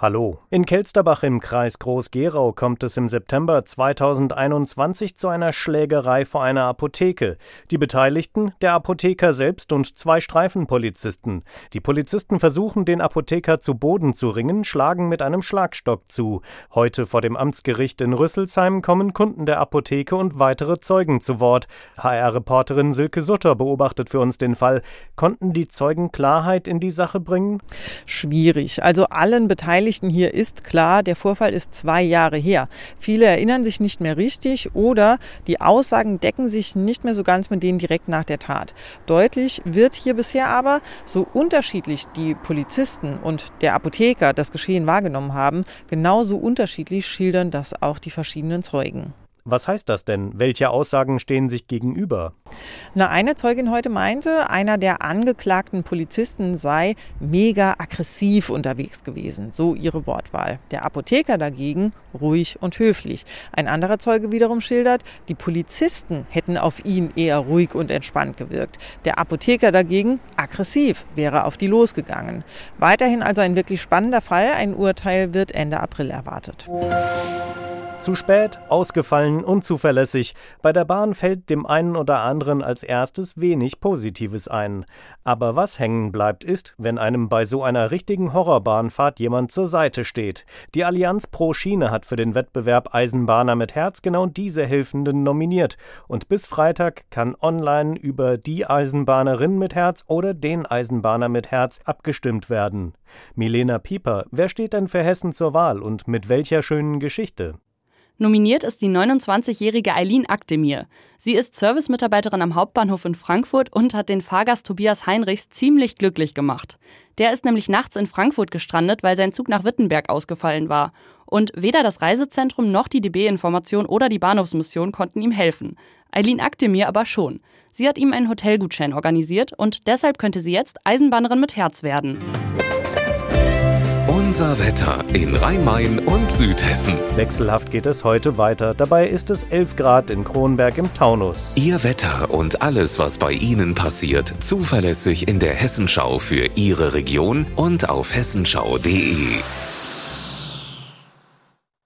Hallo. In Kelsterbach im Kreis Groß-Gerau kommt es im September 2021 zu einer Schlägerei vor einer Apotheke. Die Beteiligten, der Apotheker selbst und zwei Streifenpolizisten. Die Polizisten versuchen, den Apotheker zu Boden zu ringen, schlagen mit einem Schlagstock zu. Heute vor dem Amtsgericht in Rüsselsheim kommen Kunden der Apotheke und weitere Zeugen zu Wort. HR-Reporterin Silke Sutter beobachtet für uns den Fall. Konnten die Zeugen Klarheit in die Sache bringen? Schwierig. Also allen Beteiligten Beteiligten hier ist klar, der Vorfall ist zwei Jahre her. Viele erinnern sich nicht mehr richtig oder die Aussagen decken sich nicht mehr so ganz mit denen direkt nach der Tat. Deutlich wird hier bisher aber, so unterschiedlich die Polizisten und der Apotheker das Geschehen wahrgenommen haben, genauso unterschiedlich schildern das auch die verschiedenen Zeugen. Was heißt das denn? Welche Aussagen stehen sich gegenüber? Na, eine Zeugin heute meinte, einer der angeklagten Polizisten sei mega aggressiv unterwegs gewesen, so ihre Wortwahl. Der Apotheker dagegen ruhig und höflich. Ein anderer Zeuge wiederum schildert, die Polizisten hätten auf ihn eher ruhig und entspannt gewirkt. Der Apotheker dagegen aggressiv wäre auf die losgegangen. Weiterhin also ein wirklich spannender Fall. Ein Urteil wird Ende April erwartet. Zu spät, ausgefallen, unzuverlässig. Bei der Bahn fällt dem einen oder anderen als erstes wenig Positives ein. Aber was hängen bleibt, ist, wenn einem bei so einer richtigen Horrorbahnfahrt jemand zur Seite steht. Die Allianz Pro Schiene hat für den Wettbewerb Eisenbahner mit Herz genau diese Helfenden nominiert. Und bis Freitag kann online über die Eisenbahnerin mit Herz oder den Eisenbahner mit Herz abgestimmt werden. Milena Pieper, wer steht denn für Hessen zur Wahl und mit welcher schönen Geschichte? Nominiert ist die 29-jährige Eileen Akdemir. Sie ist Servicemitarbeiterin am Hauptbahnhof in Frankfurt und hat den Fahrgast Tobias Heinrichs ziemlich glücklich gemacht. Der ist nämlich nachts in Frankfurt gestrandet, weil sein Zug nach Wittenberg ausgefallen war. Und weder das Reisezentrum noch die DB-Information oder die Bahnhofsmission konnten ihm helfen. Eileen Akdemir aber schon. Sie hat ihm einen Hotelgutschein organisiert und deshalb könnte sie jetzt Eisenbahnerin mit Herz werden. Unser Wetter in Rhein-Main und Südhessen. Wechselhaft geht es heute weiter. Dabei ist es 11 Grad in Kronberg im Taunus. Ihr Wetter und alles, was bei Ihnen passiert, zuverlässig in der Hessenschau für Ihre Region und auf hessenschau.de.